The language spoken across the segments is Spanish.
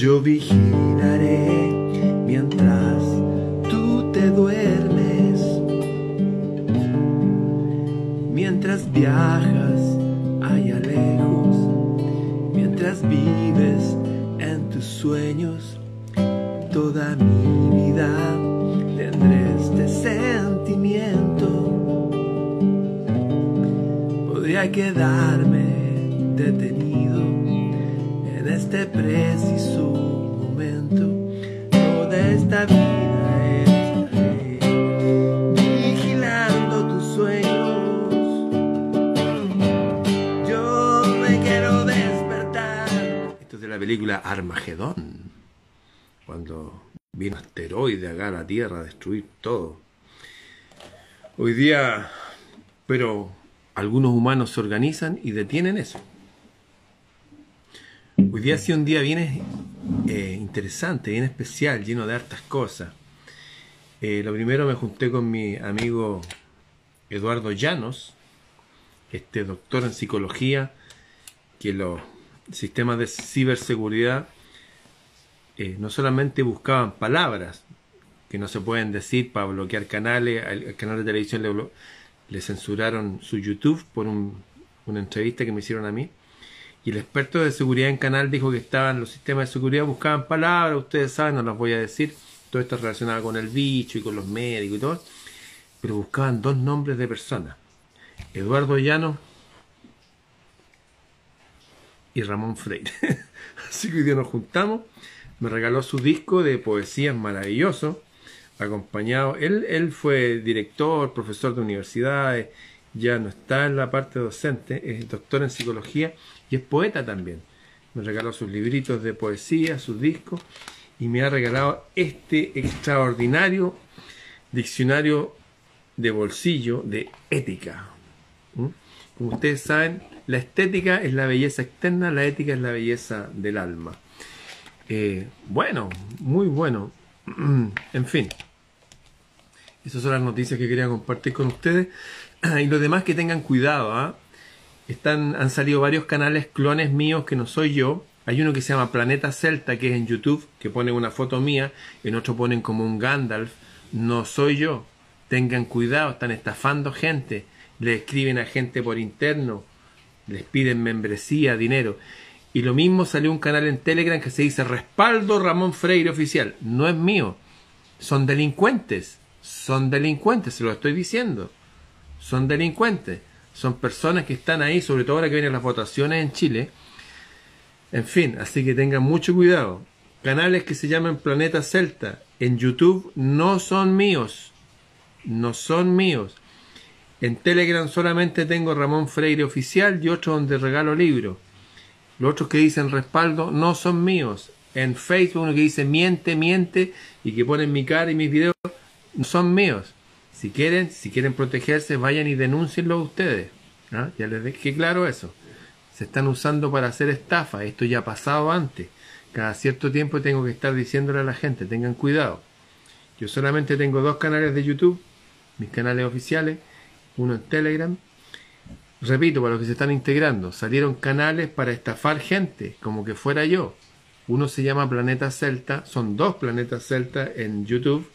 Yo vigilaré mientras tú te duermes, mientras viajas allá lejos, mientras vives en tus sueños, toda mi vida tendré este sentimiento. Podría quedarme detenido en este preciso momento. Toda esta vida estaré vigilando tus sueños. Yo me quiero despertar. Esto es de la película Armagedón, cuando vino un asteroide acá a la Tierra a destruir todo. Hoy día, pero algunos humanos se organizan y detienen eso. Hoy día ha sido un día bien eh, interesante, bien especial, lleno de hartas cosas. Eh, lo primero me junté con mi amigo Eduardo Llanos, este doctor en psicología, que los sistemas de ciberseguridad eh, no solamente buscaban palabras que no se pueden decir para bloquear canales, al canal de televisión le, le censuraron su YouTube por un, una entrevista que me hicieron a mí. Y el experto de seguridad en canal dijo que estaban los sistemas de seguridad, buscaban palabras, ustedes saben, no las voy a decir, todo esto relacionado con el bicho y con los médicos y todo, pero buscaban dos nombres de personas, Eduardo Llano y Ramón Freire. Así que hoy día nos juntamos, me regaló su disco de poesías maravilloso, acompañado, él, él fue director, profesor de universidades, ya no está en la parte docente, es doctor en psicología y es poeta también. Me regaló sus libritos de poesía, sus discos y me ha regalado este extraordinario diccionario de bolsillo de ética. ¿Mm? Como ustedes saben, la estética es la belleza externa, la ética es la belleza del alma. Eh, bueno, muy bueno. en fin, esas son las noticias que quería compartir con ustedes. y los demás que tengan cuidado. ¿ah? Están, han salido varios canales clones míos que no soy yo. Hay uno que se llama Planeta Celta, que es en YouTube, que pone una foto mía, en otro ponen como un Gandalf. No soy yo. Tengan cuidado, están estafando gente. Le escriben a gente por interno. Les piden membresía, dinero. Y lo mismo salió un canal en Telegram que se dice Respaldo Ramón Freire Oficial. No es mío. Son delincuentes. Son delincuentes, se lo estoy diciendo. Son delincuentes. Son personas que están ahí, sobre todo ahora que vienen las votaciones en Chile. En fin, así que tengan mucho cuidado. Canales que se llaman Planeta Celta en YouTube no son míos. No son míos. En Telegram solamente tengo Ramón Freire Oficial y otro donde regalo libros. Los otros que dicen respaldo no son míos. En Facebook uno que dice miente, miente y que ponen mi cara y mis videos no son míos. Si quieren, si quieren protegerse, vayan y denúncienlo ustedes. ¿Ah? Ya les dejé claro eso. Se están usando para hacer estafa. Esto ya ha pasado antes. Cada cierto tiempo tengo que estar diciéndole a la gente, tengan cuidado. Yo solamente tengo dos canales de YouTube, mis canales oficiales, uno en Telegram. Repito, para los que se están integrando, salieron canales para estafar gente, como que fuera yo. Uno se llama Planeta Celta, son dos planetas Celta en YouTube.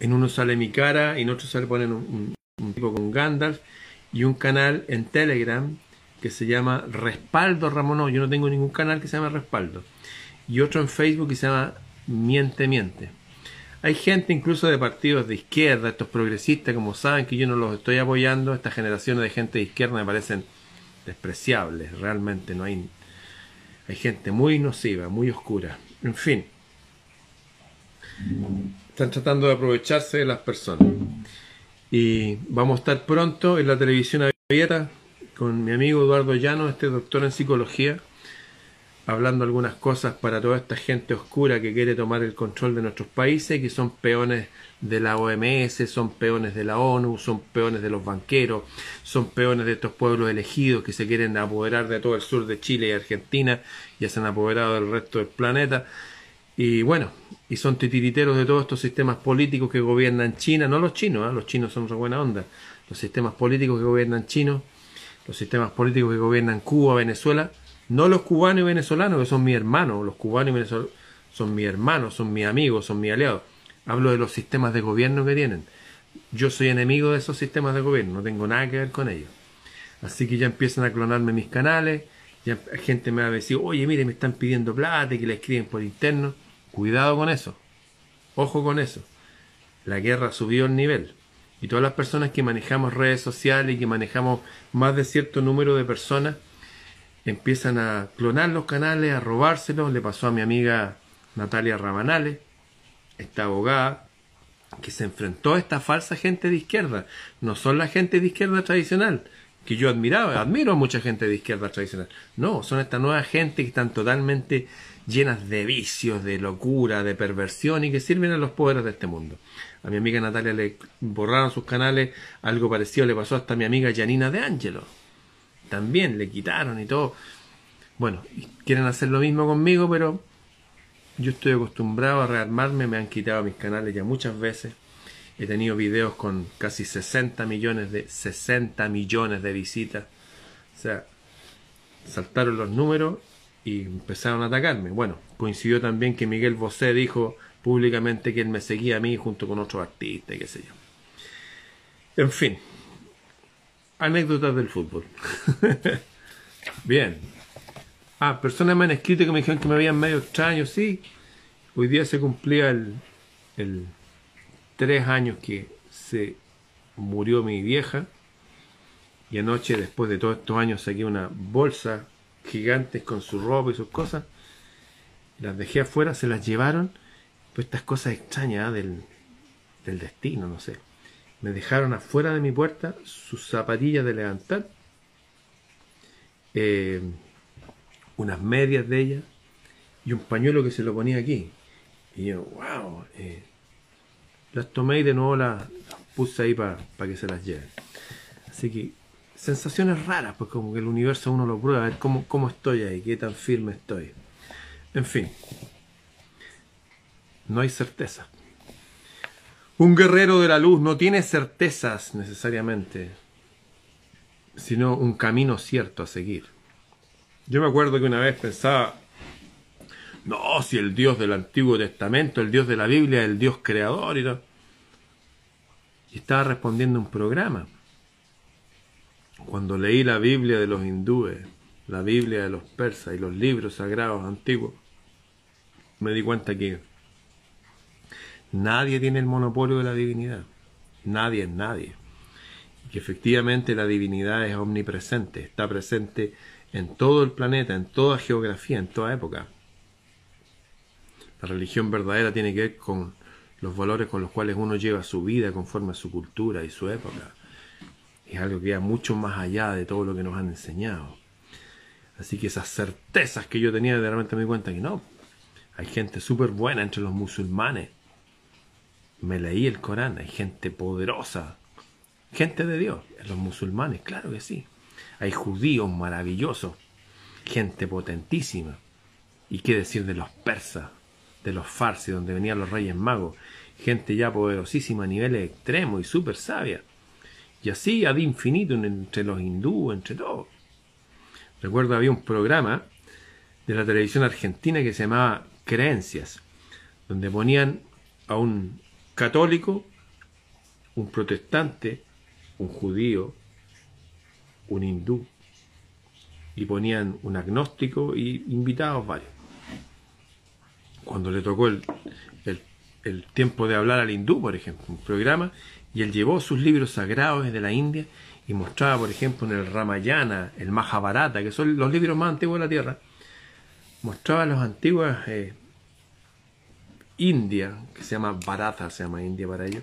En uno sale mi cara y en otro sale ponen un, tipo con Gandalf y un canal en Telegram que se llama Respaldo Ramón. Yo no tengo ningún canal que se llama Respaldo. Y otro en Facebook que se llama Miente Miente. Hay gente incluso de partidos de izquierda, estos progresistas, como saben que yo no los estoy apoyando, estas generaciones de gente de izquierda me parecen despreciables, realmente no hay... Hay gente muy nociva, muy oscura. En fin. Están tratando de aprovecharse de las personas. Y vamos a estar pronto en la televisión abierta con mi amigo Eduardo Llano, este doctor en psicología, hablando algunas cosas para toda esta gente oscura que quiere tomar el control de nuestros países, que son peones de la OMS, son peones de la ONU, son peones de los banqueros, son peones de estos pueblos elegidos que se quieren apoderar de todo el sur de Chile y Argentina, ya se han apoderado del resto del planeta. Y bueno, y son titiriteros de todos estos sistemas políticos que gobiernan China, no los chinos, ¿eh? los chinos son re buena onda, los sistemas políticos que gobiernan chinos, los sistemas políticos que gobiernan Cuba, Venezuela, No los cubanos y venezolanos, que son mis hermanos, los cubanos y venezolanos son mis hermanos, son mis amigos, son mis aliados. Hablo de los sistemas de gobierno que tienen. Yo soy enemigo de esos sistemas de gobierno, no tengo nada que ver con ellos. Así que ya empiezan a clonarme mis canales, ya gente me va a decir, oye, mire, me están pidiendo plata que le escriben por interno. Cuidado con eso. Ojo con eso. La guerra subió el nivel. Y todas las personas que manejamos redes sociales y que manejamos más de cierto número de personas, empiezan a clonar los canales, a robárselos. Le pasó a mi amiga Natalia Rabanales, esta abogada, que se enfrentó a esta falsa gente de izquierda. No son la gente de izquierda tradicional, que yo admiraba, admiro a mucha gente de izquierda tradicional. No, son esta nueva gente que están totalmente llenas de vicios, de locura, de perversión y que sirven a los poderes de este mundo. A mi amiga Natalia le borraron sus canales, algo parecido le pasó hasta a mi amiga Janina de Angelo. También le quitaron y todo. Bueno, quieren hacer lo mismo conmigo, pero yo estoy acostumbrado a rearmarme, me han quitado mis canales ya muchas veces. He tenido videos con casi 60 millones de 60 millones de visitas. O sea, saltaron los números y empezaron a atacarme. Bueno, coincidió también que Miguel Bosé dijo públicamente que él me seguía a mí junto con otros artistas qué sé yo. En fin, anécdotas del fútbol. Bien. Ah, personas me han escrito que me dijeron que me habían medio extraño, sí. Hoy día se cumplía el, el tres años que se murió mi vieja. Y anoche, después de todos estos años, saqué una bolsa gigantes con su ropa y sus cosas. Las dejé afuera, se las llevaron. Pues estas cosas extrañas ¿ah? del, del destino, no sé. Me dejaron afuera de mi puerta sus zapatillas de levantar, eh, unas medias de ella y un pañuelo que se lo ponía aquí. Y yo, wow. Eh, las tomé y de nuevo las, puse ahí para que se las lleven. Así que sensaciones raras, pues como que el universo uno lo prueba, a ver cómo, cómo estoy ahí, qué tan firme estoy. En fin, no hay certeza. Un guerrero de la luz no tiene certezas necesariamente, sino un camino cierto a seguir. Yo me acuerdo que una vez pensaba, no, si el Dios del Antiguo Testamento, el Dios de la Biblia, el Dios creador y todo. Y estaba respondiendo un programa cuando leí la Biblia de los hindúes, la Biblia de los persas y los libros sagrados antiguos, me di cuenta que nadie tiene el monopolio de la divinidad. Nadie es nadie. Y que efectivamente la divinidad es omnipresente, está presente en todo el planeta, en toda geografía, en toda época. La religión verdadera tiene que ver con los valores con los cuales uno lleva su vida conforme a su cultura y su época es algo que va mucho más allá de todo lo que nos han enseñado. Así que esas certezas que yo tenía, de me di cuenta que no. Hay gente súper buena entre los musulmanes. Me leí el Corán, hay gente poderosa. Gente de Dios, los musulmanes, claro que sí. Hay judíos maravillosos, gente potentísima. ¿Y qué decir de los persas, de los farsis, donde venían los reyes magos? Gente ya poderosísima a niveles extremos y súper sabia. Y así ad infinito entre los hindúes, entre todos. Recuerdo había un programa de la televisión argentina que se llamaba Creencias, donde ponían a un católico, un protestante, un judío, un hindú, y ponían un agnóstico y invitados varios. Cuando le tocó el, el, el tiempo de hablar al hindú, por ejemplo, un programa, y él llevó sus libros sagrados desde la India y mostraba, por ejemplo, en el Ramayana, el Mahabharata, que son los libros más antiguos de la Tierra, mostraba los antiguos eh, India, que se llama Bharata, se llama India para ellos,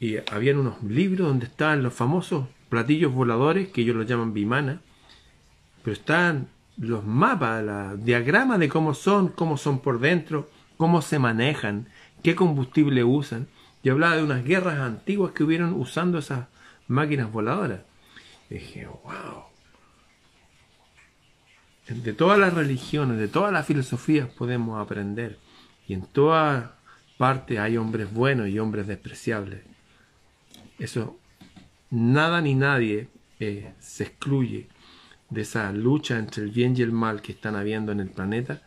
y habían unos libros donde estaban los famosos platillos voladores, que ellos los llaman Vimana, pero estaban los mapas, los diagramas de cómo son, cómo son por dentro, cómo se manejan, qué combustible usan y hablaba de unas guerras antiguas que hubieron usando esas máquinas voladoras. Dije, wow. De todas las religiones, de todas las filosofías podemos aprender. Y en todas partes hay hombres buenos y hombres despreciables. Eso, nada ni nadie eh, se excluye de esa lucha entre el bien y el mal que están habiendo en el planeta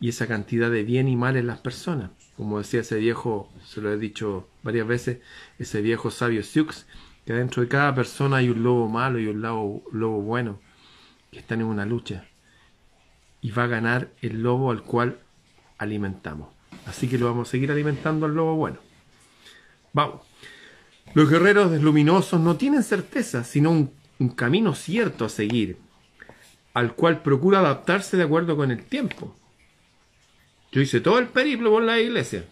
y esa cantidad de bien y mal en las personas. Como decía ese viejo, se lo he dicho varias veces, ese viejo sabio Sioux, que dentro de cada persona hay un lobo malo y un lobo, lobo bueno, que están en una lucha. Y va a ganar el lobo al cual alimentamos. Así que lo vamos a seguir alimentando al lobo bueno. Vamos. Los guerreros luminosos no tienen certeza, sino un camino cierto a seguir, al cual procura adaptarse de acuerdo con el tiempo. Yo hice todo el periplo por la iglesia.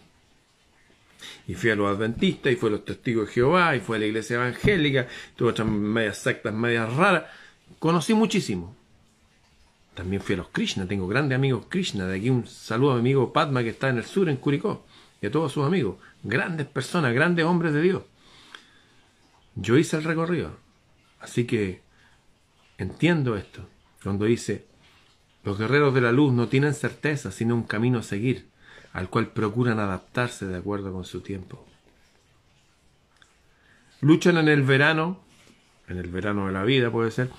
Y fui a los adventistas, y fui a los testigos de Jehová, y fui a la iglesia evangélica, tuve otras medias sectas, medias raras. Conocí muchísimo. También fui a los Krishna, tengo grandes amigos Krishna. De aquí un saludo a mi amigo Padma que está en el sur, en Curicó, y a todos sus amigos. Grandes personas, grandes hombres de Dios. Yo hice el recorrido. Así que entiendo esto. Cuando dice, los guerreros de la luz no tienen certeza, sino un camino a seguir, al cual procuran adaptarse de acuerdo con su tiempo. Luchan en el verano, en el verano de la vida puede ser,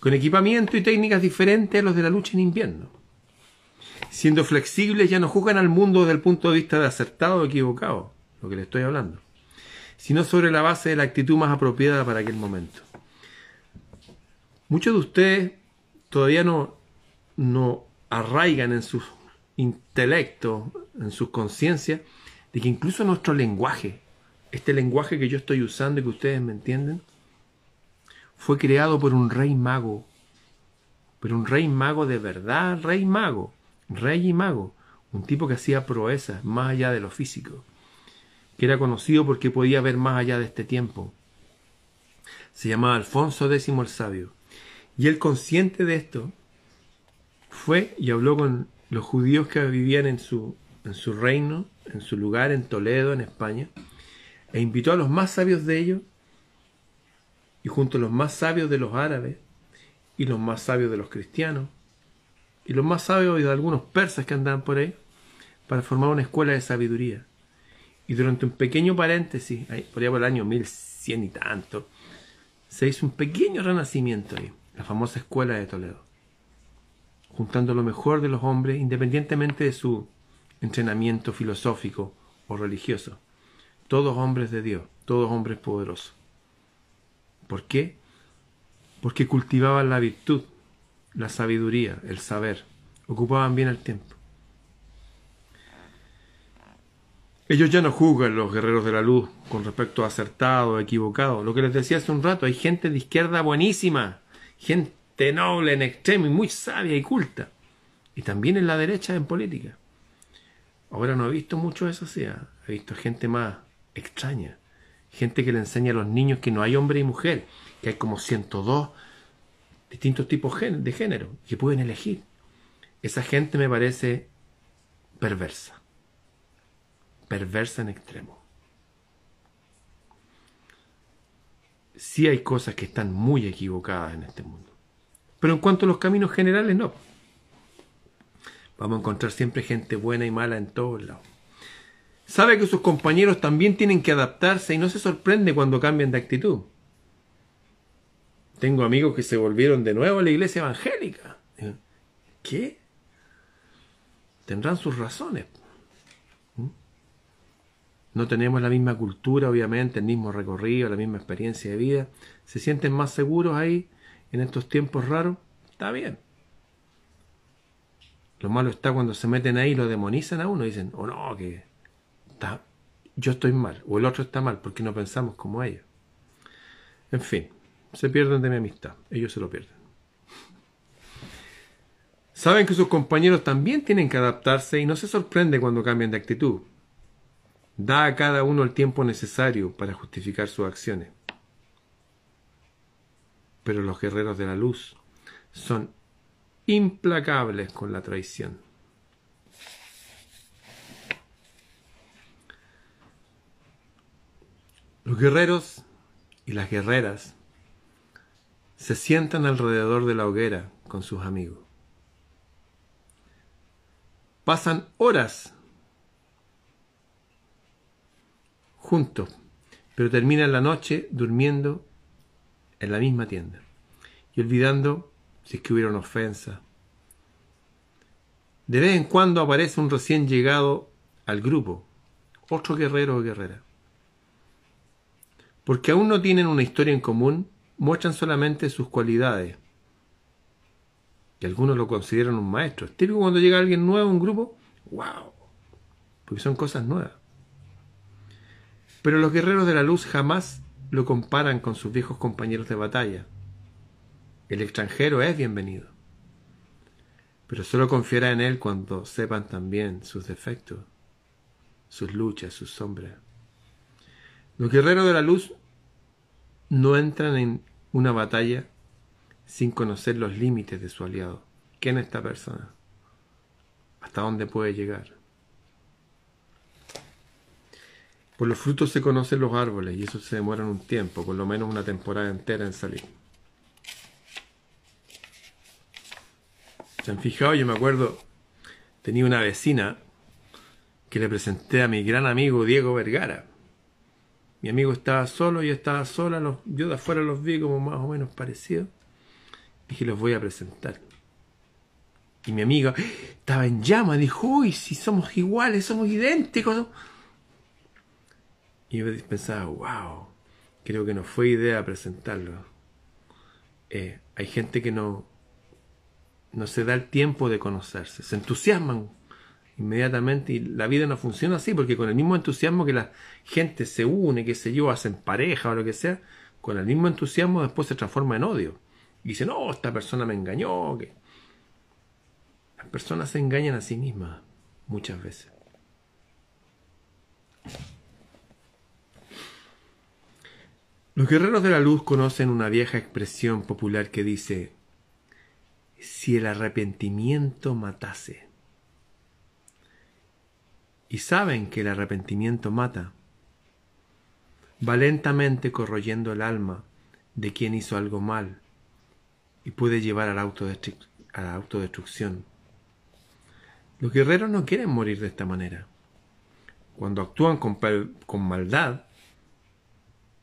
con equipamiento y técnicas diferentes a los de la lucha en invierno. Siendo flexibles ya no juzgan al mundo desde el punto de vista de acertado o equivocado, lo que le estoy hablando, sino sobre la base de la actitud más apropiada para aquel momento. Muchos de ustedes todavía no, no arraigan en su intelecto, en su conciencia, de que incluso nuestro lenguaje, este lenguaje que yo estoy usando y que ustedes me entienden, fue creado por un rey mago, pero un rey mago de verdad, rey mago, rey y mago, un tipo que hacía proezas más allá de lo físico, que era conocido porque podía ver más allá de este tiempo. Se llamaba Alfonso X el Sabio. Y él consciente de esto, fue y habló con los judíos que vivían en su, en su reino, en su lugar, en Toledo, en España, e invitó a los más sabios de ellos y junto a los más sabios de los árabes y los más sabios de los cristianos y los más sabios de algunos persas que andaban por ahí para formar una escuela de sabiduría. Y durante un pequeño paréntesis, ahí, por allá por el año 1100 y tanto, se hizo un pequeño renacimiento ahí, la famosa escuela de Toledo, juntando lo mejor de los hombres independientemente de su entrenamiento filosófico o religioso. Todos hombres de Dios, todos hombres poderosos. ¿Por qué? Porque cultivaban la virtud, la sabiduría, el saber, ocupaban bien el tiempo. Ellos ya no juzgan los guerreros de la luz con respecto a acertado o equivocado. Lo que les decía hace un rato, hay gente de izquierda buenísima, noble en extremo y muy sabia y culta. Y también en la derecha en política. Ahora no he visto mucho eso, sea, he visto gente más extraña, gente que le enseña a los niños que no hay hombre y mujer, que hay como 102 distintos tipos de género, que pueden elegir. Esa gente me parece perversa, perversa en extremo. Sí hay cosas que están muy equivocadas en este mundo, pero en cuanto a los caminos generales, no. Vamos a encontrar siempre gente buena y mala en todos lados. Sabe que sus compañeros también tienen que adaptarse y no se sorprende cuando cambian de actitud. Tengo amigos que se volvieron de nuevo a la iglesia evangélica. ¿Qué? Tendrán sus razones. ¿Mm? No tenemos la misma cultura, obviamente, el mismo recorrido, la misma experiencia de vida. ¿Se sienten más seguros ahí en estos tiempos raros? Está bien. Lo malo está cuando se meten ahí y lo demonizan a uno y dicen, oh no, que yo estoy mal o el otro está mal porque no pensamos como ellos. En fin, se pierden de mi amistad, ellos se lo pierden. Saben que sus compañeros también tienen que adaptarse y no se sorprende cuando cambian de actitud. Da a cada uno el tiempo necesario para justificar sus acciones. Pero los guerreros de la luz son implacables con la traición. Los guerreros y las guerreras se sientan alrededor de la hoguera con sus amigos. Pasan horas juntos, pero terminan la noche durmiendo en la misma tienda y olvidando si es que hubiera una ofensa. De vez en cuando aparece un recién llegado al grupo, otro guerrero o guerrera. Porque aún no tienen una historia en común, muestran solamente sus cualidades. Y algunos lo consideran un maestro. Es típico cuando llega alguien nuevo a un grupo, wow, porque son cosas nuevas. Pero los guerreros de la luz jamás lo comparan con sus viejos compañeros de batalla. El extranjero es bienvenido, pero solo confiará en él cuando sepan también sus defectos, sus luchas, sus sombras. Los guerreros de la luz no entran en una batalla sin conocer los límites de su aliado. ¿Quién es esta persona? ¿Hasta dónde puede llegar? Por los frutos se conocen los árboles y eso se demora un tiempo, por lo menos una temporada entera en salir. ¿Se han fijado? Yo me acuerdo, tenía una vecina que le presenté a mi gran amigo Diego Vergara. Mi amigo estaba solo, yo estaba sola, yo de afuera los vi como más o menos parecidos. Dije, los voy a presentar. Y mi amiga estaba en llama, dijo, uy, si somos iguales, somos idénticos. Y yo pensaba, wow, creo que no fue idea presentarlo. Eh, hay gente que no, no se da el tiempo de conocerse, se entusiasman inmediatamente y la vida no funciona así porque con el mismo entusiasmo que la gente se une, que se yo, hacen pareja o lo que sea, con el mismo entusiasmo después se transforma en odio. Y dicen, no, esta persona me engañó. Las personas se engañan a sí mismas muchas veces. Los guerreros de la luz conocen una vieja expresión popular que dice, si el arrepentimiento matase. Y saben que el arrepentimiento mata, va lentamente corroyendo el alma de quien hizo algo mal y puede llevar a la, autodestrucción. Los guerreros no quieren morir de esta manera. Cuando actúan con, con maldad,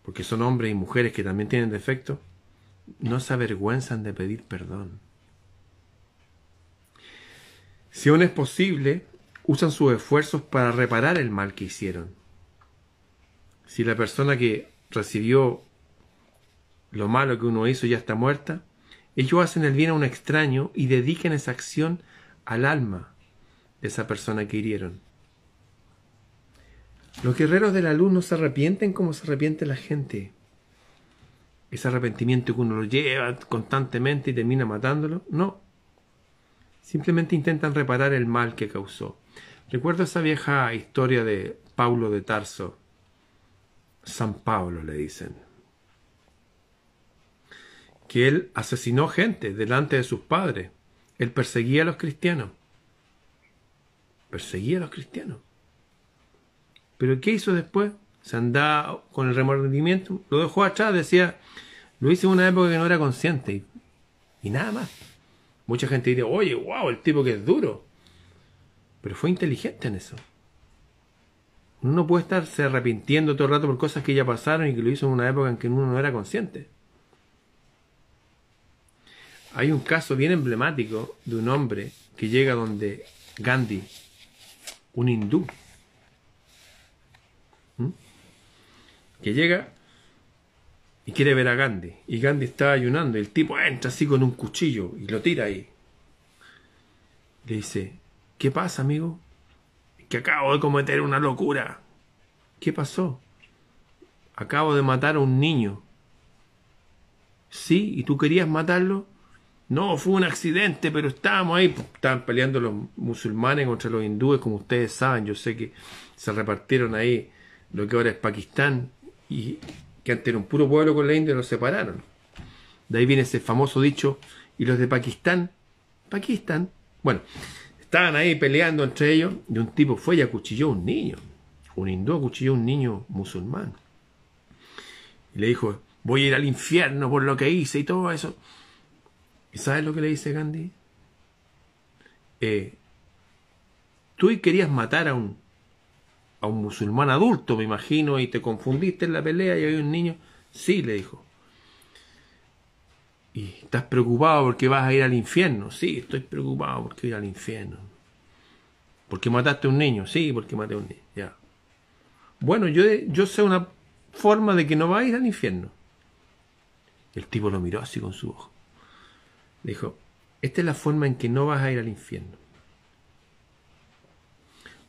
porque son hombres y mujeres que también tienen defectos, no se avergüenzan de pedir perdón. Si aún es posible, usan sus esfuerzos para reparar el mal que hicieron. Si la persona que recibió lo malo que uno hizo ya está muerta, ellos hacen el bien a un extraño y dedican esa acción al alma de esa persona que hirieron. Los guerreros de la luz no se arrepienten como se arrepiente la gente. Ese arrepentimiento que uno lo lleva constantemente y termina matándolo. No. Simplemente intentan reparar el mal que causó. Recuerdo esa vieja historia de Paulo de Tarso. San Pablo le dicen. Que él asesinó gente delante de sus padres. Él perseguía a los cristianos. Perseguía a los cristianos. Pero ¿qué hizo después? Se andaba con el remordimiento, lo dejó atrás, decía, lo hice en una época que no era consciente y, nada más. Mucha gente dice, oye, wow, el tipo que es duro. Pero fue inteligente en eso. Uno no puede estarse arrepintiendo todo el rato por cosas que ya pasaron y que lo hizo en una época en que uno no era consciente. Hay un caso bien emblemático de un hombre que llega donde Gandhi, un hindú, que llega y quiere ver a Gandhi. Y Gandhi está ayunando. Y el tipo entra así con un cuchillo y lo tira ahí. Le dice, ¿qué pasa, amigo? Que acabo de cometer una locura. ¿Qué pasó? Acabo de matar a un niño. ¿Sí? ¿Y tú querías matarlo? No, fue un accidente, pero estábamos ahí. Estaban peleando los musulmanes contra los hindúes, como ustedes saben. Yo sé que se repartieron ahí lo que ahora es Pakistán, y que antes era un puro pueblo con la India, los separaron. De ahí viene ese famoso dicho, y los de Pakistán, Pakistán, bueno, estaban ahí peleando entre ellos, y un tipo fue y acuchilló a un niño, un hindú acuchilló a un niño musulmán. Y le dijo, voy a ir al infierno por lo que hice y todo eso. ¿Y sabes lo que le dice Gandhi? Eh, tú querías matar a un a un musulmán adulto, me imagino, y te confundiste en la pelea y hay un niño. Sí, le dijo. Y estás preocupado porque vas a ir al infierno. Sí, estoy preocupado porque voy ir al infierno. ¿Porque mataste a un niño? Sí, porque maté a un niño. Ya. Bueno, yo, yo sé una forma de que no va a ir al infierno. El tipo lo miró así con su ojo. Dijo, esta es la forma en que no vas a ir al infierno.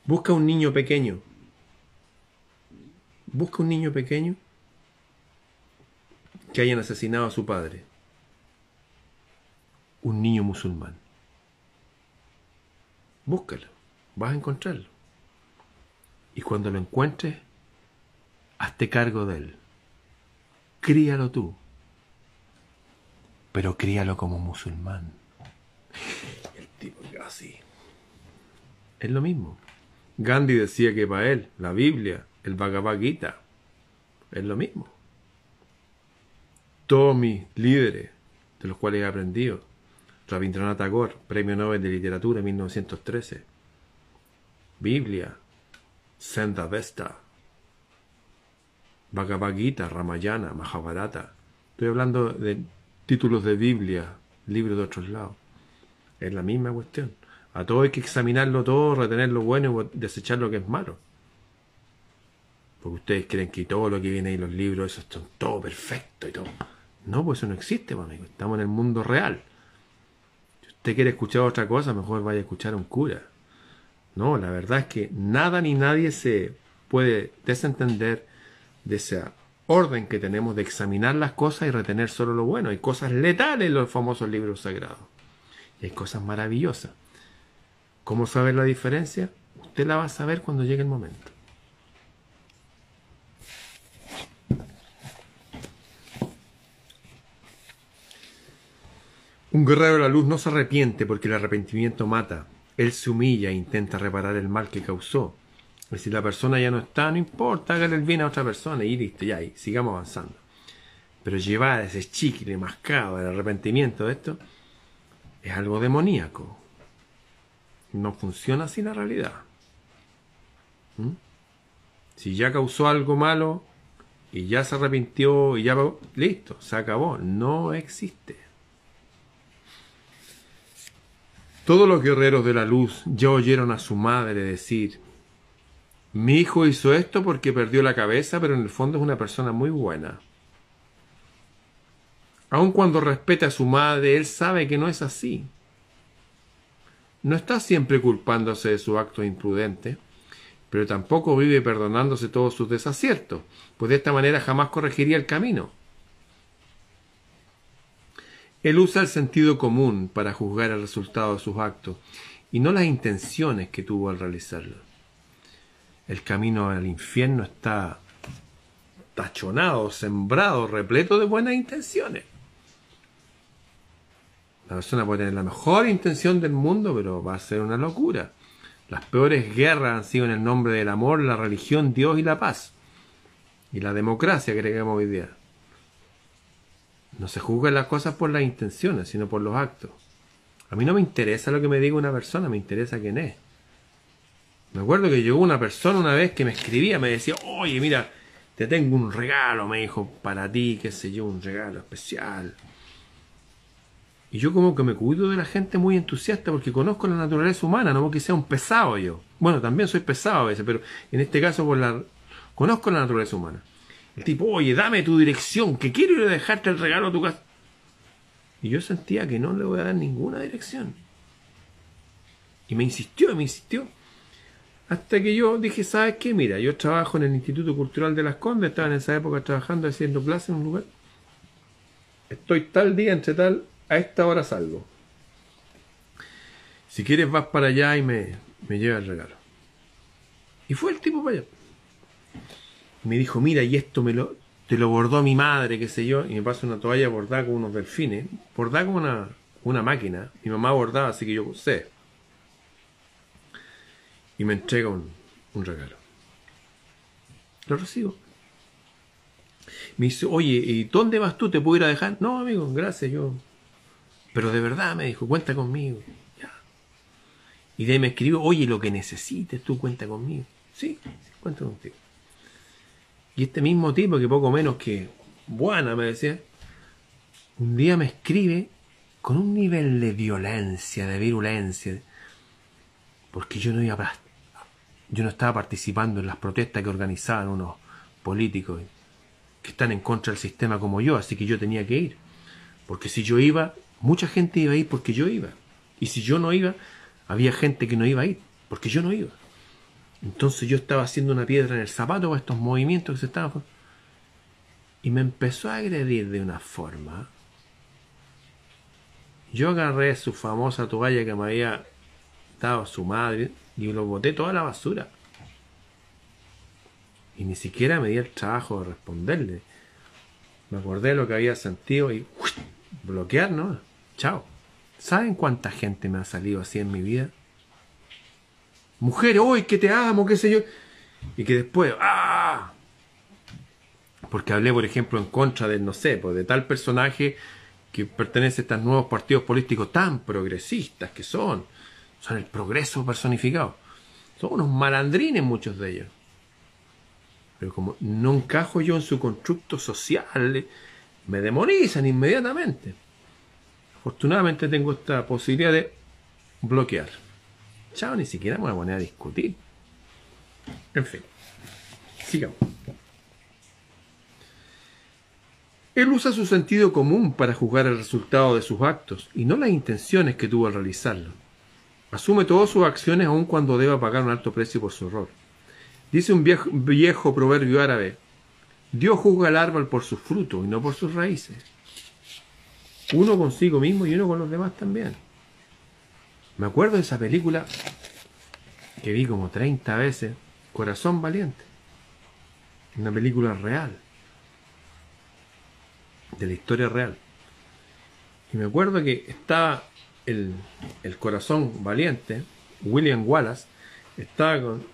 Busca un niño pequeño. Busca un niño pequeño que hayan asesinado a su padre. Un niño musulmán. Búscalo. Vas a encontrarlo. Y cuando lo encuentres, hazte cargo de él. Críalo tú. Pero críalo como musulmán. El tipo así. Es lo mismo. Gandhi decía que para él, la Biblia, el Bhagavad Gita, es lo mismo. Todos mis líderes, de los cuales he aprendido, Rabindranath Tagore, Premio Nobel de Literatura en 1913, Biblia, Senda Vesta, Bhagavad Gita, Ramayana, Mahabharata. Estoy hablando de títulos de Biblia, libros de otros lados. Es la misma cuestión. A todo hay que examinarlo todo, retener lo bueno y desechar lo que es malo. Porque ustedes creen que todo lo que viene ahí los libros, eso es todo perfecto y todo. No, pues eso no existe, pues, amigo. Estamos en el mundo real. Si usted quiere escuchar otra cosa, mejor vaya a escuchar a un cura. No, la verdad es que nada ni nadie se puede desentender de esa orden que tenemos de examinar las cosas y retener solo lo bueno. Hay cosas letales en los famosos libros sagrados. Y hay cosas maravillosas. ¿Cómo saber la diferencia? Usted la va a saber cuando llegue el momento. Un guerrero de la luz no se arrepiente porque el arrepentimiento mata. Él se humilla e intenta reparar el mal que causó. Y si la persona ya no está, no importa, hágale el bien a otra persona y listo, ya, y sigamos avanzando. Pero llevar ese chicle mascado del arrepentimiento de esto es algo demoníaco. No funciona así la realidad. ¿Mm? Si ya causó algo malo y ya se arrepintió y ya listo, se acabó, no existe. Todos los guerreros de la luz ya oyeron a su madre decir, mi hijo hizo esto porque perdió la cabeza, pero en el fondo es una persona muy buena. Aun cuando respeta a su madre, él sabe que no es así. No está siempre culpándose de su acto imprudente, pero tampoco vive perdonándose todos sus desaciertos, pues de esta manera jamás corregiría el camino. Él usa el sentido común para juzgar el resultado de sus actos y no las intenciones que tuvo al realizarlo. El camino al infierno está tachonado, sembrado, repleto de buenas intenciones. La persona puede tener la mejor intención del mundo, pero va a ser una locura. Las peores guerras han sido en el nombre del amor, la religión, Dios y la paz. Y la democracia que hoy día. No se juzgan las cosas por las intenciones, sino por los actos. A mí no me interesa lo que me diga una persona, me interesa quién es. Me acuerdo que llegó una persona una vez que me escribía, me decía, oye, mira, te tengo un regalo, me dijo, para ti, qué sé yo, un regalo especial. Y yo como que me cuido de la gente muy entusiasta porque conozco la naturaleza humana, no porque sea un pesado yo. Bueno, también soy pesado a veces, pero en este caso por la... conozco la naturaleza humana. Tipo, oye, dame tu dirección, que quiero ir a dejarte el regalo a tu casa. Y yo sentía que no le voy a dar ninguna dirección. Y me insistió, me insistió. Hasta que yo dije, ¿sabes qué? Mira, yo trabajo en el Instituto Cultural de Las Condes, estaba en esa época trabajando haciendo clases en un lugar. Estoy tal día, entre tal, a esta hora salgo. Si quieres vas para allá y me, me lleva el regalo. Y fue el tipo para allá me dijo, mira, y esto me lo, te lo bordó mi madre, qué sé yo, y me pasa una toalla bordada con unos delfines, bordada con una, una máquina, mi mamá bordaba, así que yo sé. Y me entrega un, un regalo. Lo recibo. Me dice, oye, ¿y dónde vas tú? ¿Te puedo ir a dejar? No, amigo, gracias, yo. Pero de verdad, me dijo, cuenta conmigo. Ya. Y de ahí me escribió, oye, lo que necesites, tú cuenta conmigo. Sí, sí cuenta contigo. Y este mismo tipo, que poco menos que buena, me decía, un día me escribe con un nivel de violencia, de virulencia, porque yo no iba yo no estaba participando en las protestas que organizaban unos políticos que están en contra del sistema como yo, así que yo tenía que ir. Porque si yo iba, mucha gente iba a ir porque yo iba. Y si yo no iba, había gente que no iba a ir porque yo no iba. Entonces yo estaba haciendo una piedra en el zapato con estos movimientos que se estaban... Y me empezó a agredir de una forma. Yo agarré su famosa toalla que me había dado su madre y lo boté toda la basura. Y ni siquiera me di el trabajo de responderle. Me acordé de lo que había sentido y bloquear, ¿no? Chao. ¿Saben cuánta gente me ha salido así en mi vida? Mujeres, hoy que te amo, qué sé yo. Y que después, ¡ah! Porque hablé, por ejemplo, en contra de, no sé, pues de tal personaje que pertenece a estos nuevos partidos políticos tan progresistas que son. Son el progreso personificado. Son unos malandrines muchos de ellos. Pero como no encajo yo en su constructo social, me demonizan inmediatamente. Afortunadamente tengo esta posibilidad de bloquear. Ni siquiera me voy a poner a discutir. En fin, sigamos. Él usa su sentido común para juzgar el resultado de sus actos y no las intenciones que tuvo al realizarlo. Asume todas sus acciones aun cuando deba pagar un alto precio por su error. Dice un viejo, viejo proverbio árabe, Dios juzga al árbol por sus frutos y no por sus raíces. Uno consigo mismo y uno con los demás también. Me acuerdo de esa película que vi como 30 veces, Corazón Valiente. Una película real. De la historia real. Y me acuerdo que estaba el, corazón valiente, William Wallace, estaba con,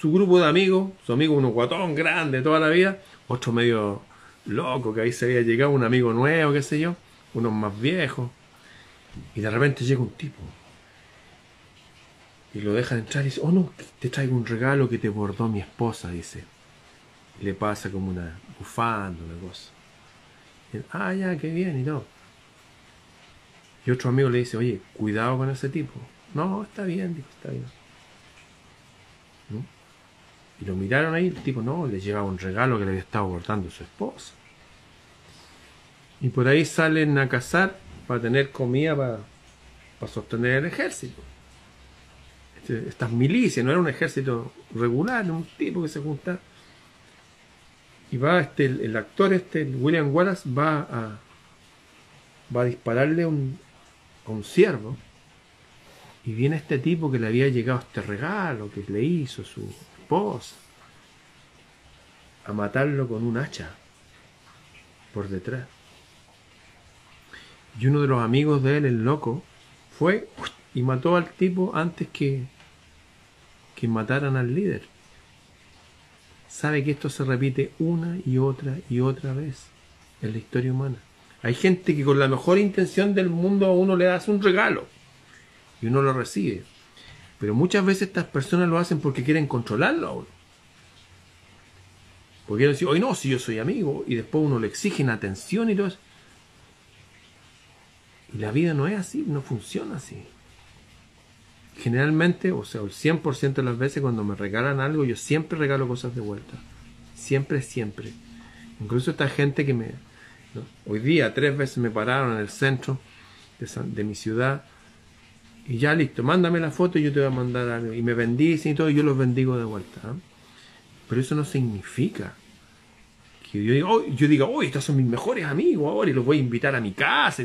su grupo de amigos, su amigo uno guatón grande toda la vida, otro medio loco que ahí se había llegado, un amigo nuevo, qué sé yo, unos más viejos, y de repente llega un tipo y lo dejan entrar y dice, oh no, te traigo un regalo que te bordó mi esposa, dice. Y le pasa como una bufanda, una cosa. Y, ah, ya, qué bien, y todo. Y otro amigo le dice, oye, cuidado con ese tipo. No, está bien, dijo, está bien. Y lo miraron ahí, el tipo no, le llevaba un regalo que le había estado bordando su esposa. Y por ahí salen a cazar para tener comida para, para sostener el ejército. Este, estas milicias, no era un ejército regular, un tipo que se junta. Y va este, el, actor este, William Wallace, va a, va a dispararle un, a un ciervo. Y viene este tipo que le había llegado este regalo que le hizo su, a matarlo con un hacha por detrás. Y uno de los amigos de él, el loco, fue y mató al tipo antes que, que mataran al líder. Sabe que esto se repite una y otra y otra vez en la historia humana. Hay gente que con la mejor intención del mundo a uno le hace un regalo y uno lo recibe. Pero muchas veces estas personas lo hacen porque quieren controlarlo a uno. Porque quieren decir, hoy no, si yo soy amigo, y después uno le exigen atención y todo eso. Y la vida no es así, no funciona así. Generalmente, o sea, el 100% de las veces cuando me regalan algo, yo siempre regalo cosas de vuelta. Siempre, siempre. Incluso esta gente que me... Hoy día tres veces me pararon en el centro de, de mi ciudad y ya listo, mándame la foto y yo te voy a mandar algo. Y me bendicen y todo, yo los bendigo de vuelta. ¿ah? Pero eso no significa que yo diga, oh, yo diga, oh, estos son mis mejores amigos ahora y los voy a invitar a mi casa.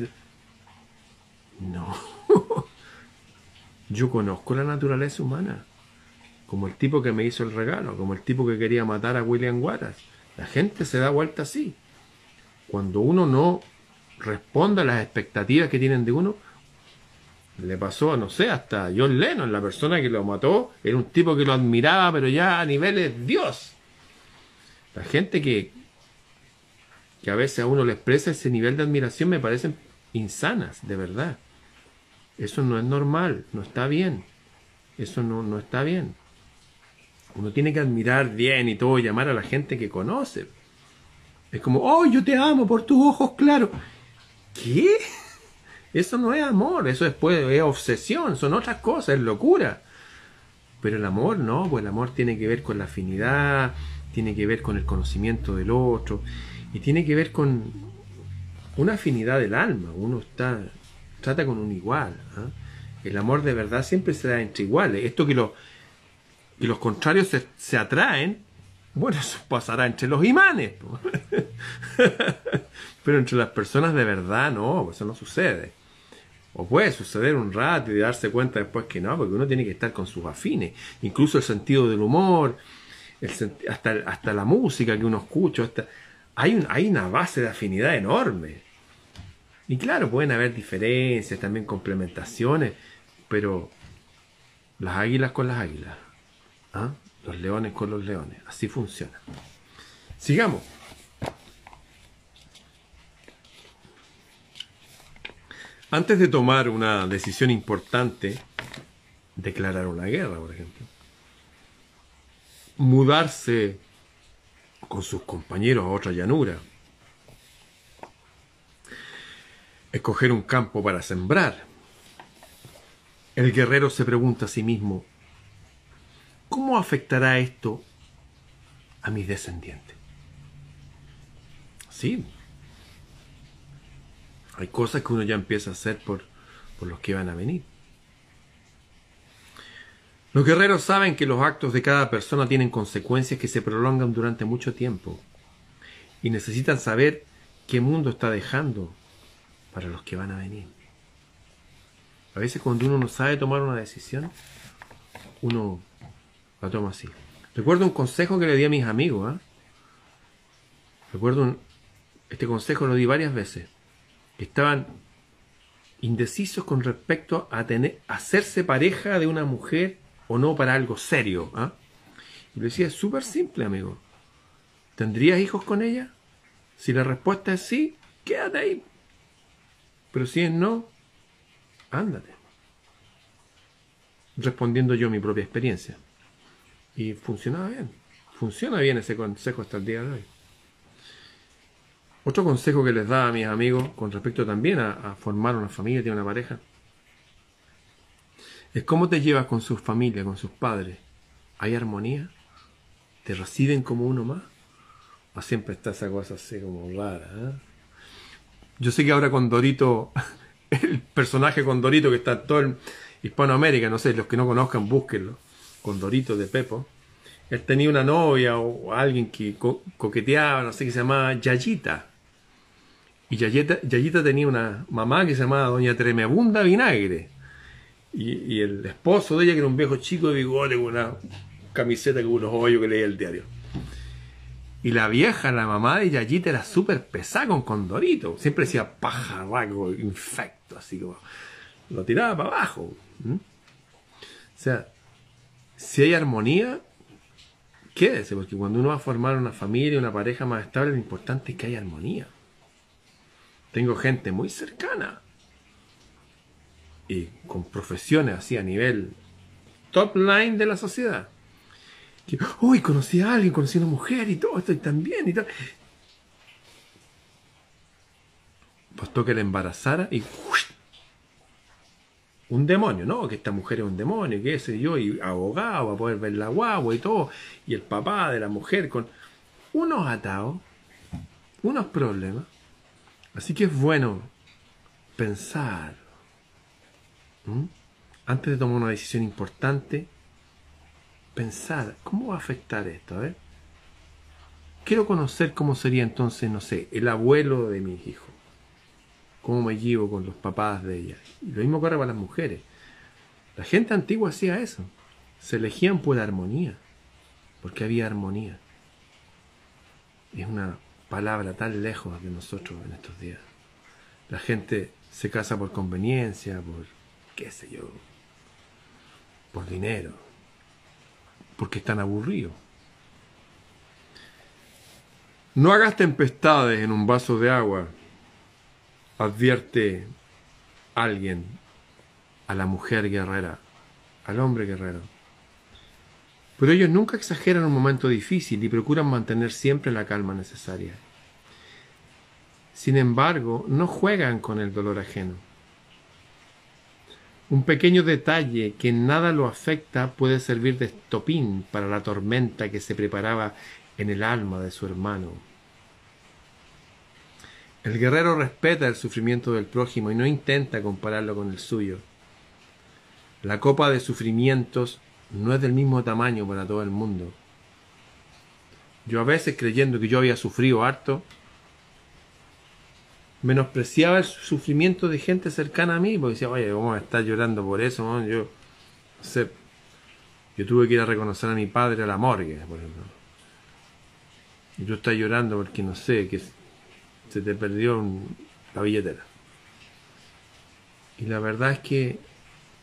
No. Yo conozco la naturaleza humana. Como el tipo que me hizo el regalo, como el tipo que quería matar a William Wallace. La gente se da vuelta así. Cuando uno no responde a las expectativas que tienen de uno, le pasó, no sé, hasta John Lennon, la persona que lo mató, era un tipo que lo admiraba, pero ya a niveles Dios. La gente que, que a veces a uno le expresa ese nivel de admiración me parecen insanas, de verdad. Eso no es normal, no está bien. Eso no, no está bien. Uno tiene que admirar bien y todo, llamar a la gente que conoce. Es como, oh, yo te amo por tus ojos claros. ¿Qué? Eso no es amor, eso es, es obsesión, son otras cosas, es locura. Pero el amor no, pues el amor tiene que ver con la afinidad, tiene que ver con el conocimiento del otro y tiene que ver con una afinidad del alma. Uno está trata con un igual. ¿ah? El amor de verdad siempre se da entre iguales. Esto que, lo, que los contrarios se, atraen, bueno, eso pasará entre los imanes. Pero entre las personas de verdad no, eso no sucede. O puede suceder un rato y darse cuenta después que no, porque uno tiene que estar con sus afines. Incluso el sentido del humor, hasta, hasta la música que uno escucha. hay, hay una base de afinidad enorme. Y claro, pueden haber diferencias, también complementaciones, pero las águilas con las águilas, ¿ah? los leones con los leones, así funciona. Sigamos. Antes de tomar una decisión importante, declarar una guerra, por ejemplo, mudarse con sus compañeros a otra llanura, escoger un campo para sembrar, el guerrero se pregunta a sí mismo, ¿cómo afectará esto a mis descendientes? Sí, hay cosas que uno ya empieza a hacer por, por los que van a venir. Los guerreros saben que los actos de cada persona tienen consecuencias que se prolongan durante mucho tiempo y necesitan saber qué mundo está dejando para los que van a venir. A veces cuando uno no sabe tomar una decisión, uno la toma así. Recuerdo un consejo que le di a mis amigos. ¿ah? Recuerdo este consejo lo di varias veces. Estaban indecisos con respecto a tener, hacerse pareja de una mujer o no para algo serio. ¿ah? Y le decía, es súper simple, amigo. ¿Tendrías hijos con ella? Si la respuesta es sí, quédate ahí. Pero si es no, ándate. Respondiendo yo mi propia experiencia. Y funcionaba bien. Funciona bien ese consejo hasta el día de hoy. Otro consejo que les da a mis amigos con respecto también a, formar una familia, tener una pareja, es cómo te llevas con su familia, con sus padres. ¿Hay armonía? ¿Te reciben como uno más? ¿O siempre está esa cosa así como rara? ¿eh? Yo sé que ahora con Dorito, el personaje con Dorito que está todo en Hispanoamérica, no sé, los que no conozcan, búsquenlo, con Dorito de Pepo. Él tenía una novia o alguien que coqueteaba, no sé, que se llamaba Yayita. Y Yayita, tenía una mamá que se llamaba Doña Tremebunda Vinagre. Y, el esposo de ella, que era un viejo chico de bigote con una camiseta con unos hoyos que leía el diario. Y la vieja, la mamá de Yayita, era súper pesada con Condorito. Siempre decía pajarraco, infecto, así como. Lo tiraba para abajo. O sea, si hay armonía, quédese, porque cuando uno va a formar una familia, una pareja más estable, lo importante es que haya armonía. Tengo gente muy cercana y con profesiones así a nivel top line de la sociedad uy, conocí a alguien, conocí a una mujer y todo, estoy tan bien y tal. Bastó que la embarazara y un demonio, ¿no? Que esta mujer es un demonio, qué sé yo, y abogado para poder ver la guagua y todo, y el papá de la mujer con unos atados, unos problemas. Así que es bueno pensar, antes de tomar una decisión importante, pensar, ¿cómo va a afectar esto? A ver. Quiero conocer cómo sería entonces, no sé, el abuelo de mis hijos. Cómo me llevo con los papás de ella. Y lo mismo ocurre para las mujeres. La gente antigua hacía eso. Se elegían por armonía. Porque había armonía. Es una palabra tan lejos de nosotros en estos días. La gente se casa por conveniencia, por qué sé yo, por dinero porque están aburridos. No hagas tempestades en un vaso de agua, advierte alguien a la mujer guerrera, al hombre guerrero. Pero ellos nunca exageran un momento difícil y procuran mantener siempre la calma necesaria. Sin embargo, no juegan con el dolor ajeno. Un pequeño detalle que en nada lo afecta puede servir de estopín para la tormenta que se preparaba en el alma de su hermano. El guerrero respeta el sufrimiento del prójimo y no intenta compararlo con el suyo. La copa de sufrimientos no es del mismo tamaño para todo el mundo. Yo a veces creyendo que yo había sufrido harto, menospreciaba el sufrimiento de gente cercana a mí, porque decía, oye, ¿cómo estar llorando por eso? Yo, sé, yo tuve que ir a reconocer a mi padre a la morgue, por ejemplo. Y tú estás llorando porque no sé, que se te perdió la billetera. Y la verdad es que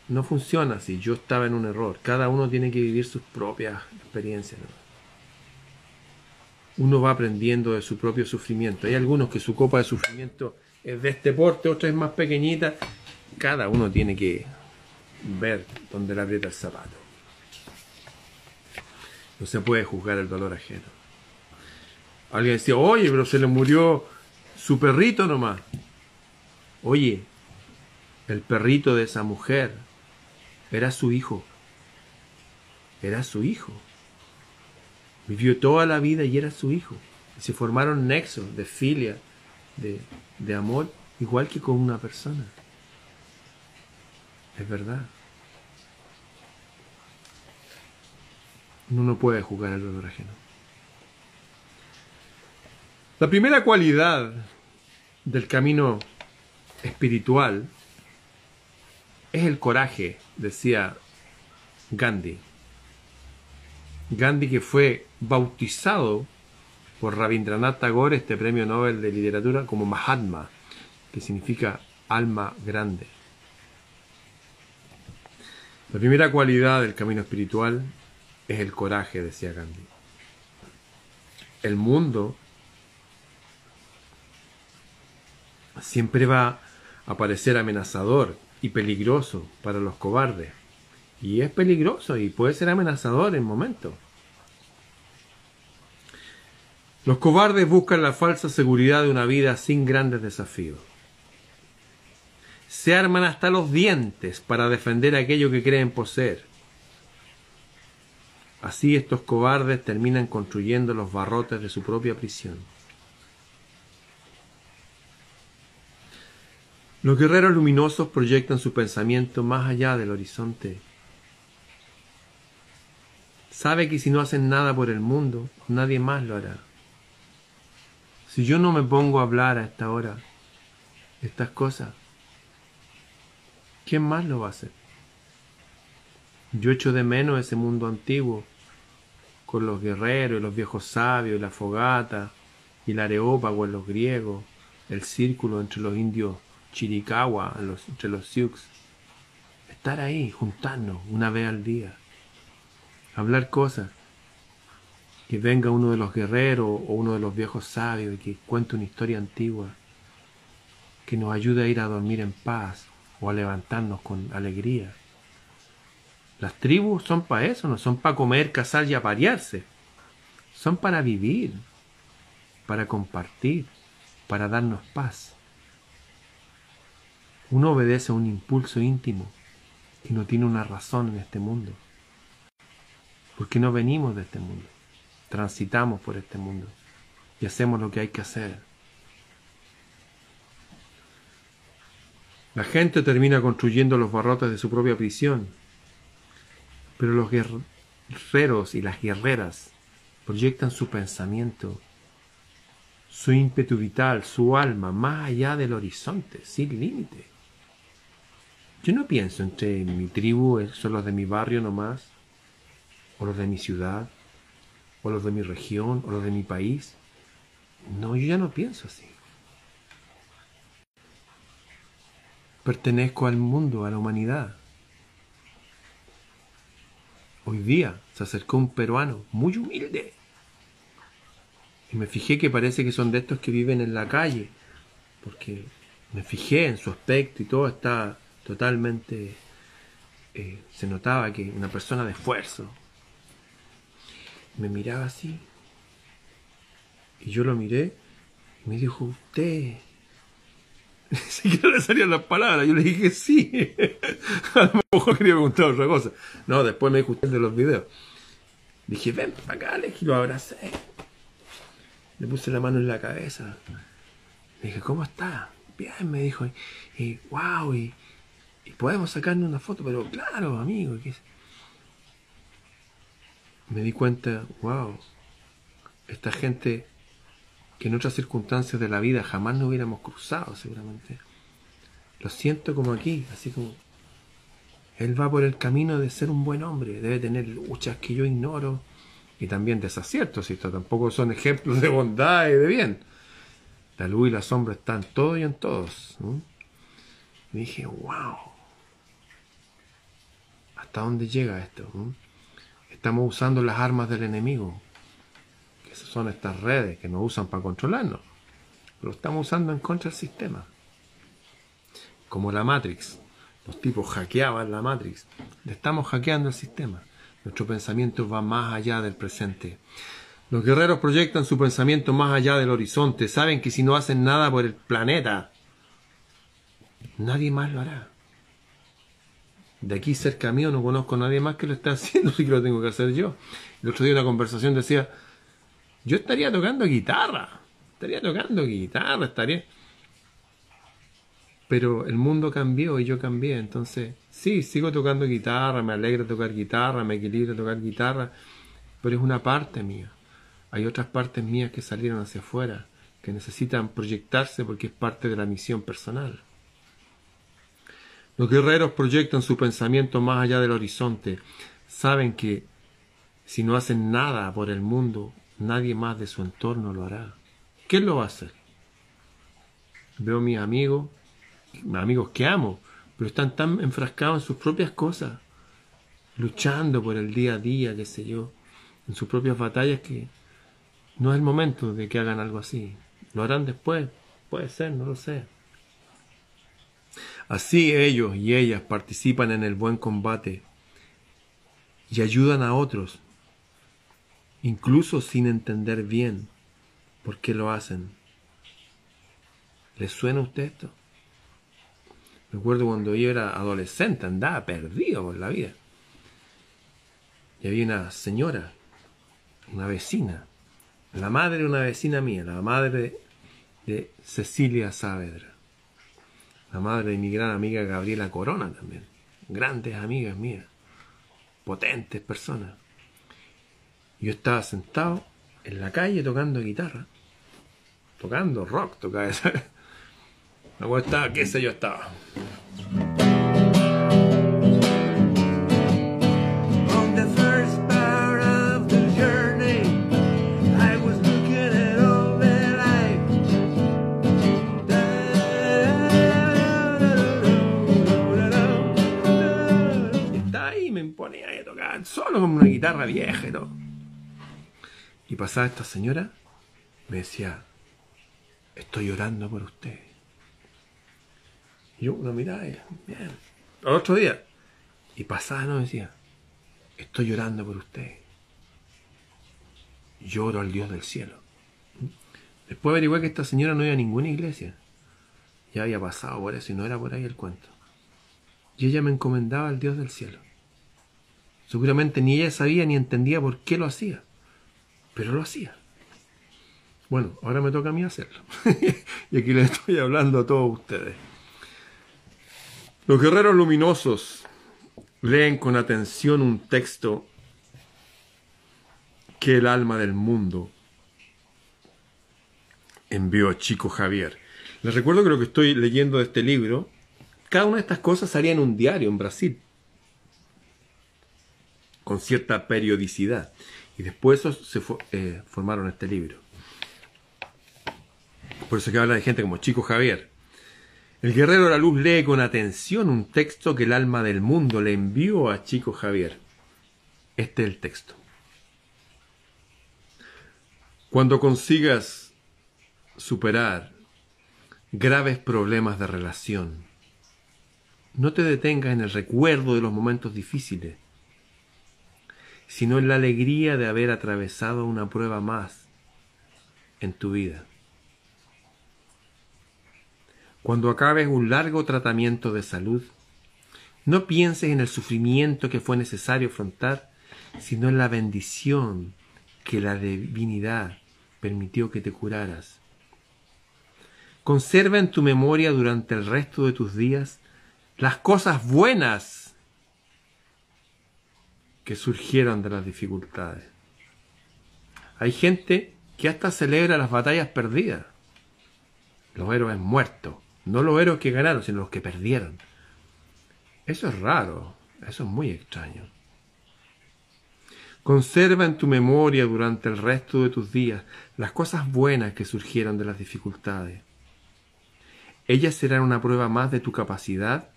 no funciona así. Yo estaba en un error. Cada uno tiene que vivir sus propias experiencias uno va aprendiendo de su propio sufrimiento. Hay algunos que su copa de sufrimiento es de este porte, otra es más pequeñita. Cada uno tiene que ver dónde le aprieta el zapato. No se puede juzgar el dolor ajeno. Alguien decía, oye, pero se le murió su perrito nomás. Oye, el perrito de esa mujer era su hijo. Era su hijo. Vivió toda la vida y era su hijo. Se formaron nexos de filia, de, de amor, igual que con una persona. Es verdad. Uno no puede jugar al dolor ajeno. La primera cualidad del camino espiritual es el coraje, decía Gandhi. Gandhi que fue bautizado por Rabindranath Tagore, este premio Nobel de Literatura, como Mahatma, que significa alma grande. La primera cualidad del camino espiritual es el coraje, decía Gandhi. El mundo siempre va a parecer amenazador y peligroso para los cobardes. Y es peligroso y puede ser amenazador en momentos. Los cobardes buscan la falsa seguridad de una vida sin grandes desafíos. Se arman hasta los dientes para defender aquello que creen poseer. Así estos cobardes terminan construyendo los barrotes de su propia prisión. Los guerreros luminosos proyectan su pensamiento más allá del horizonte Sabe que si no hacen nada por el mundo, nadie más lo hará. Si yo no me pongo a hablar a esta hora estas cosas, ¿quién más lo va a hacer? Yo echo de menos ese mundo antiguo, con los guerreros y los viejos sabios y la fogata y el areópago en los griegos, el círculo entre los indios Chiricahua, entre los Sioux. Estar ahí, juntarnos una vez al día hablar cosas. Que venga uno de los guerreros o uno de los viejos sabios y que cuente una historia antigua. Que nos ayude a ir a dormir en paz o a levantarnos con alegría. Las tribus son para eso, no son para comer, cazar y aparearse. Son para vivir, para compartir, para darnos paz. Uno obedece a un impulso íntimo y no tiene una razón en este mundo. Porque no venimos de este mundo. Transitamos por este mundo y hacemos lo que hay que hacer. La gente termina construyendo los barrotes de su propia prisión, pero los guerreros y las guerreras proyectan su pensamiento, su ímpetu vital, su alma, más allá del horizonte, sin límite. Yo no pienso entre mi tribu, son los de mi barrio nomás, o los de mi ciudad, o los de mi región, o los de mi país. No, yo ya no pienso así. Pertenezco al mundo, a la humanidad. Hoy día se acercó un peruano muy humilde. Y me fijé que parece que son de estos que viven en la calle. Porque me fijé en su aspecto y todo está totalmente... Eh, se notaba que una persona de esfuerzo, me miraba así. Y yo lo miré y me dijo, usted Ni siquiera le salían las palabras. Yo le dije sí. A lo mejor quería preguntar otra cosa. No, después me dijo de los videos. Dije, ven para acá, le lo abracé. Le puse la mano en la cabeza. Le dije, ¿cómo está? Bien, me dijo. Y, wow, y, podemos sacarnos una foto, pero claro, amigo. Me di cuenta, wow, esta gente que en otras circunstancias de la vida jamás nos hubiéramos cruzado seguramente. Lo siento como aquí, así como él va por el camino de ser un buen hombre, debe tener luchas que yo ignoro y también desaciertos, y tampoco son ejemplos de bondad y de bien. La luz y la sombra están todos y en todos. Dije, wow, ¿hasta dónde llega esto? Estamos usando las armas del enemigo son estas redes que nos usan para controlarnos. Lo estamos usando en contra del sistema. Como la Matrix. Los tipos hackeaban la Matrix. Estamos hackeando el sistema. Nuestro pensamiento va más allá del presente. Los guerreros proyectan su pensamiento más allá del horizonte. Saben que si no hacen nada por el planeta, nadie más lo hará. De aquí cerca mío no conozco a nadie más que lo esté haciendo, así que lo tengo que hacer yo. El otro día una conversación decía, yo estaría tocando guitarra, estaría tocando guitarra, estaría... Pero el mundo cambió y yo cambié, entonces sí, sigo tocando guitarra, me alegra tocar guitarra, me equilibra tocar guitarra, pero es una parte mía. Hay otras partes mías que salieron hacia afuera, que necesitan proyectarse porque es parte de la misión personal. Los guerreros proyectan su pensamiento más allá del horizonte. Saben que si no hacen nada por el mundo, Nadie más de su entorno lo hará. ¿Quién lo va a hacer? Veo a mis amigos, amigos que amo, pero están tan enfrascados en sus propias cosas, luchando por el día a día, qué sé yo, en sus propias batallas que no es el momento de que hagan algo así. Lo harán después, puede ser, no lo sé. Así ellos y ellas participan en el buen combate y ayudan a otros incluso sin entender bien por qué lo hacen. ¿Les suena a usted esto? Recuerdo cuando yo era adolescente, andaba perdido por la vida. Y había una señora, una vecina, la madre de una vecina mía, la madre de Cecilia Saavedra, la madre de mi gran amiga Gabriela Corona también, grandes amigas mías, potentes personas. Yo estaba sentado en la calle tocando guitarra. Tocando rock, tocaba esa. La estaba, qué sé yo. Estaba solo con una guitarra vieja y todo. Y pasaba esta señora, me decía, estoy llorando por usted. Y yo una mirada, y, bien. Al otro día, y pasaba, no, decía, estoy llorando por usted. Lloro al Dios del cielo. Después averigué que esta señora no iba a ninguna iglesia. Ya había pasado por eso y no era por ahí el cuento. Y ella me encomendaba al Dios del cielo. Seguramente ni ella sabía ni entendía por qué lo hacía pero lo hacía. Bueno, ahora me toca a mí hacerlo. y aquí les estoy hablando a todos ustedes. Los guerreros luminosos leen con atención un texto que el alma del mundo envió a Chico Javier. Les recuerdo que lo que estoy leyendo de este libro, cada una de estas cosas salía en un diario en Brasil, con cierta periodicidad. Y después se eh, formaron este libro. Por eso que habla de gente como Chico Javier. El guerrero de la luz lee con atención un texto que el alma del mundo le envió a Chico Javier. Este es el texto. Cuando consigas superar graves problemas de relación, no te detengas en el recuerdo de los momentos difíciles sino en la alegría de haber atravesado una prueba más en tu vida. Cuando acabes un largo tratamiento de salud, no pienses en el sufrimiento que fue necesario afrontar, sino en la bendición que la divinidad permitió que te curaras. Conserva en tu memoria durante el resto de tus días las cosas buenas que surgieron de las dificultades. Hay gente que hasta celebra las batallas perdidas, los héroes muertos, no los héroes que ganaron, sino los que perdieron. Eso es raro, eso es muy extraño. Conserva en tu memoria durante el resto de tus días las cosas buenas que surgieron de las dificultades. Ellas serán una prueba más de tu capacidad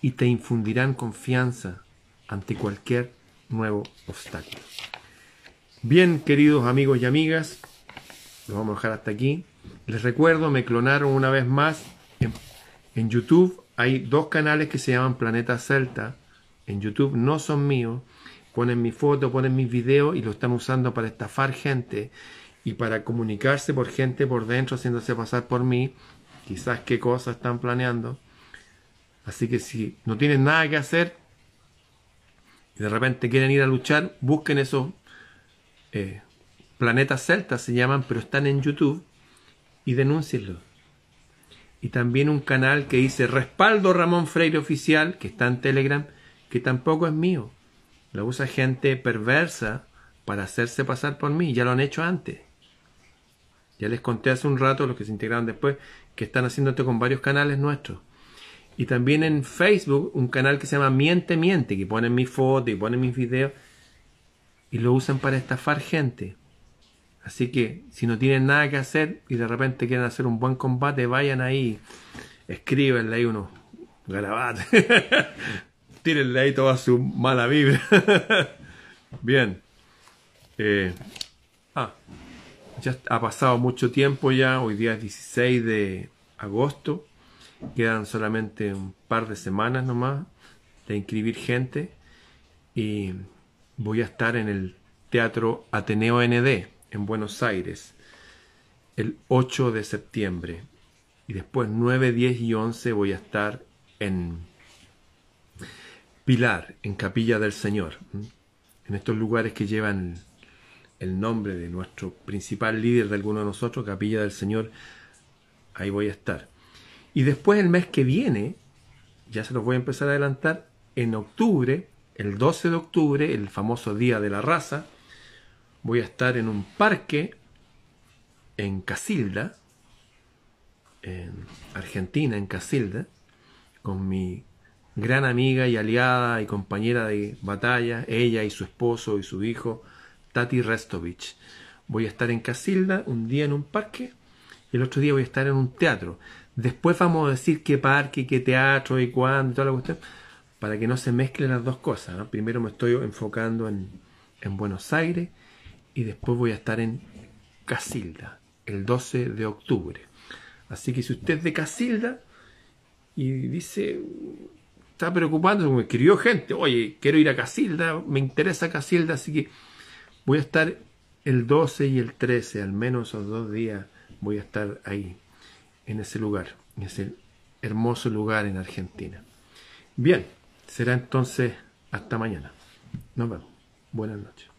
y te infundirán confianza ante cualquier nuevo obstáculo. Bien, queridos amigos y amigas, lo vamos a dejar hasta aquí. Les recuerdo, me clonaron una vez más en, en YouTube. Hay dos canales que se llaman Planeta Celta. En YouTube no son míos ponen mi foto, ponen mis videos y lo están usando para estafar gente y para comunicarse por gente por dentro haciéndose pasar por mí. Quizás qué cosas están planeando. Así que si no tienen nada que hacer y de repente quieren ir a luchar, busquen esos eh, planetas celtas, se llaman, pero están en YouTube y denúncienlo. Y también un canal que dice Respaldo Ramón Freire Oficial, que está en Telegram, que tampoco es mío la usa gente perversa para hacerse pasar por mí. Ya lo han hecho antes. Ya les conté hace un rato, los que se integraron después, que están haciendo esto con varios canales nuestros. Y también en Facebook, un canal que se llama Miente Miente, que ponen mis fotos y ponen mis videos y lo usan para estafar gente. Así que si no tienen nada que hacer y de repente quieren hacer un buen combate, vayan ahí, escríbenle ahí unos garabatos. tírenle ahí toda su mala vibra. Bien. Eh, ah, ya ha pasado mucho tiempo ya, hoy día es 16 de agosto, quedan solamente un par de semanas nomás de inscribir gente y voy a estar en el Teatro Ateneo ND en Buenos Aires el 8 de septiembre y después 9, 10 y 11 voy a estar en Pilar, en Capilla del Señor, en estos lugares que llevan el nombre de nuestro principal líder de alguno de nosotros, Capilla del Señor, ahí voy a estar. Y después el mes que viene, ya se los voy a empezar a adelantar, en octubre, el 12 de octubre, el famoso Día de la Raza, voy a estar en un parque en Casilda, en Argentina, en Casilda, con mi gran amiga y aliada y compañera de batalla, ella y su esposo y su hijo, Tati Restovich. Voy a estar en Casilda un día en un parque y el otro día voy a estar en un teatro. Después vamos a decir qué parque, qué teatro y cuándo y toda la cuestión, para que no se mezclen las dos cosas. Primero me estoy enfocando en, en Buenos Aires y después voy a estar en Casilda el 12 de octubre. Así que si usted es de Casilda y dice, está preocupando, me escribió gente, oye, quiero ir a Casilda, me interesa Casilda, así que voy a estar el 12 y el 13, al menos esos dos días voy a estar ahí, en ese lugar, en ese hermoso lugar en Argentina. Bien, será entonces hasta mañana. Nos vemos. Buenas noches.